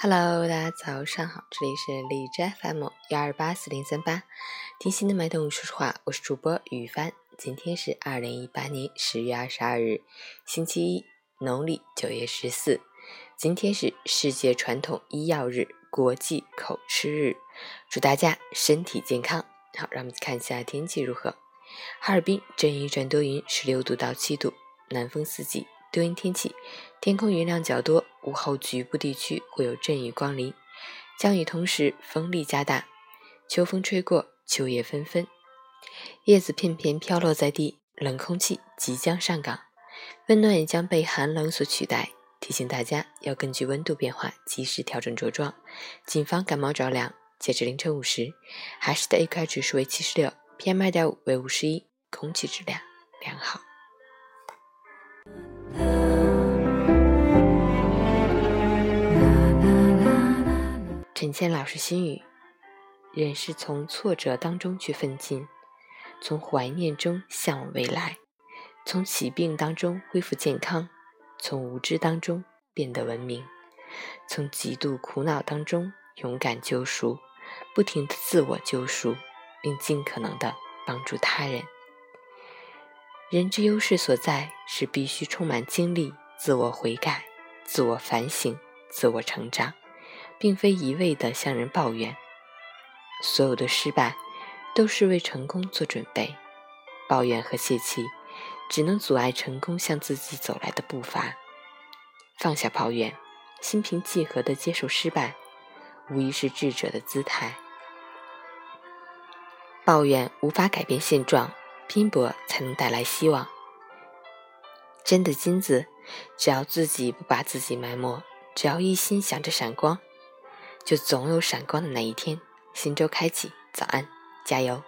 Hello，大家早上好，这里是荔枝 FM 幺二八四零三八，听心的脉动，说实话，我是主播雨帆。今天是二零一八年十月二十二日，星期一，农历九月十四。今天是世界传统医药日，国际口吃日，祝大家身体健康。好，让我们看一下天气如何。哈尔滨阵雨转多云，十六度到七度，南风四级。多云天气，天空云量较多，午后局部地区会有阵雨光临，降雨同时风力加大，秋风吹过，秋叶纷纷，叶子片片飘落在地，冷空气即将上岗，温暖也将被寒冷所取代。提醒大家要根据温度变化及时调整着装，谨防感冒着凉。截至凌晨五时，海市的 AQI 指数为七十六，PM 二点五为五十一，空气质量良好。陈谦老师心语：人是从挫折当中去奋进，从怀念中向往未来，从疾病当中恢复健康，从无知当中变得文明，从极度苦恼当中勇敢救赎，不停的自我救赎，并尽可能的帮助他人。人之优势所在是必须充满精力，自我悔改、自我反省、自我成长，并非一味的向人抱怨。所有的失败都是为成功做准备，抱怨和泄气只能阻碍成功向自己走来的步伐。放下抱怨，心平气和的接受失败，无疑是智者的姿态。抱怨无法改变现状。拼搏才能带来希望。真的金子，只要自己不把自己埋没，只要一心想着闪光，就总有闪光的那一天。新周开启，早安，加油！